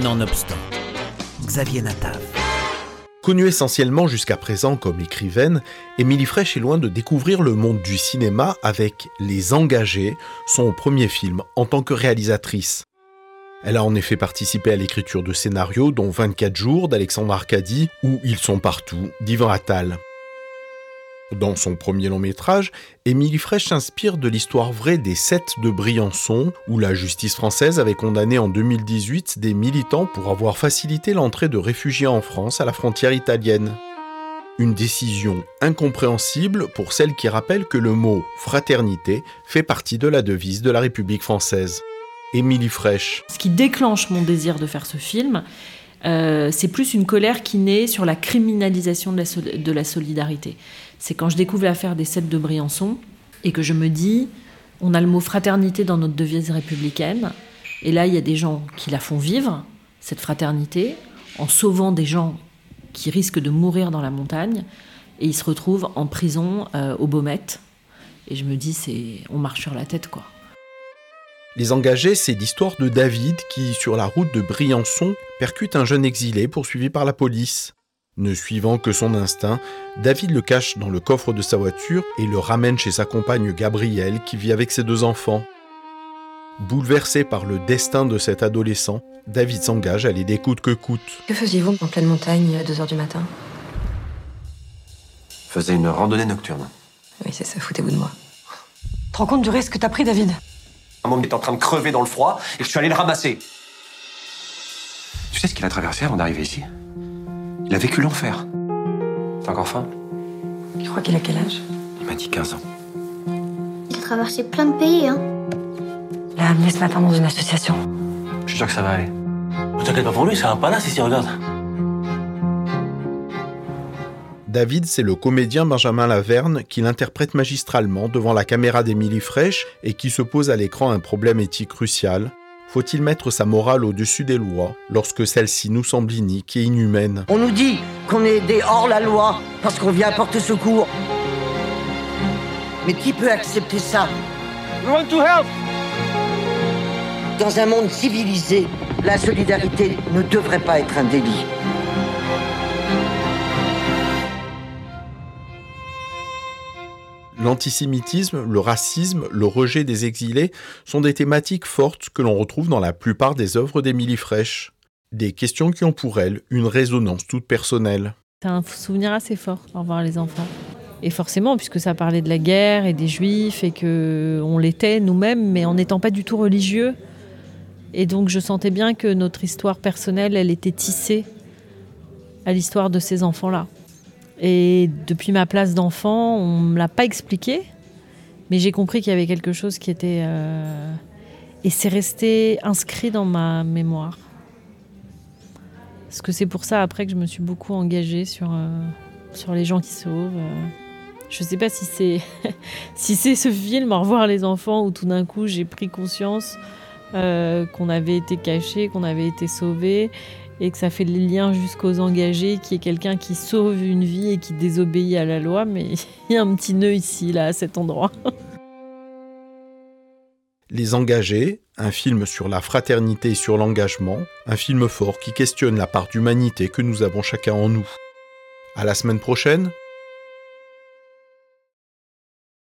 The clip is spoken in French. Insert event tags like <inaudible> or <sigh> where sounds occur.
Nonobstant, Xavier Natav. Connue essentiellement jusqu'à présent comme écrivaine, Émilie Fraîche est loin de découvrir le monde du cinéma avec Les Engagés, son premier film en tant que réalisatrice. Elle a en effet participé à l'écriture de scénarios dont 24 jours d'Alexandre Arcadi ou Ils sont partout d'Ivan Attal. Dans son premier long métrage, Émilie Fraîche s'inspire de l'histoire vraie des Sept de Briançon, où la justice française avait condamné en 2018 des militants pour avoir facilité l'entrée de réfugiés en France à la frontière italienne. Une décision incompréhensible pour celle qui rappelle que le mot fraternité fait partie de la devise de la République française. Émilie Fraîche. Ce qui déclenche mon désir de faire ce film, euh, c'est plus une colère qui naît sur la criminalisation de la, solidarité. C'est quand je découvre l'affaire des sept de Briançon et que je me dis, on a le mot fraternité dans notre devise républicaine, et là il y a des gens qui la font vivre, cette fraternité, en sauvant des gens qui risquent de mourir dans la montagne, et ils se retrouvent en prison euh, au Baumette. Et je me dis, on marche sur la tête, quoi. Les engagés, c'est l'histoire de David qui, sur la route de Briançon, percute un jeune exilé poursuivi par la police. Ne suivant que son instinct, David le cache dans le coffre de sa voiture et le ramène chez sa compagne Gabrielle qui vit avec ses deux enfants. Bouleversé par le destin de cet adolescent, David s'engage à l'aider coûte que coûte. Que faisiez-vous en pleine montagne à 2h du matin? Faisais une randonnée nocturne. Oui, c'est ça, foutez-vous de moi. Tu te rends compte du risque que t'as pris, David? Maman est en train de crever dans le froid et je suis allé le ramasser. Tu sais ce qu'il a traversé avant d'arriver ici? Il a vécu l'enfer. T'as encore faim? Tu crois qu'il a quel âge? Il m'a dit 15 ans. Il a traversé plein de pays, hein Il a amené ce matin dans une association. Je suis sûr que ça va aller. Ne t'inquiète pas pour lui, va pas là si regarde. David, c'est le comédien Benjamin Laverne qui l'interprète magistralement devant la caméra d'Émilie Fraîche et qui se pose à l'écran un problème éthique crucial. Faut-il mettre sa morale au-dessus des lois lorsque celle-ci nous semble inique et inhumaine? On nous dit qu'on est des hors-la-loi parce qu'on vient porter secours. Mais qui peut accepter ça? Dans un monde civilisé, la solidarité ne devrait pas être un délit. L'antisémitisme, le racisme, le rejet des exilés sont des thématiques fortes que l'on retrouve dans la plupart des œuvres d'Émilie Fraîche. Des questions qui ont pour elle une résonance toute personnelle. C'est un souvenir assez fort, au revoir les enfants. Et forcément, puisque ça parlait de la guerre et des juifs et que on l'était nous-mêmes, mais en n'étant pas du tout religieux. Et donc je sentais bien que notre histoire personnelle, elle était tissée à l'histoire de ces enfants-là. Et depuis ma place d'enfant, on ne me l'a pas expliqué, mais j'ai compris qu'il y avait quelque chose qui était... Euh, et c'est resté inscrit dans ma mémoire. Parce que c'est pour ça après que je me suis beaucoup engagée sur, euh, sur les gens qui sauvent. Euh. Je ne sais pas si c'est <laughs> si ce film, Au revoir les enfants, où tout d'un coup j'ai pris conscience qu'on avait été cachés, qu'on avait été sauvés et que ça fait le lien jusqu'aux engagés, qui est quelqu'un qui sauve une vie et qui désobéit à la loi, mais <laughs> il y a un petit nœud ici, là, à cet endroit. <laughs> Les engagés, un film sur la fraternité et sur l'engagement, un film fort qui questionne la part d'humanité que nous avons chacun en nous. À la semaine prochaine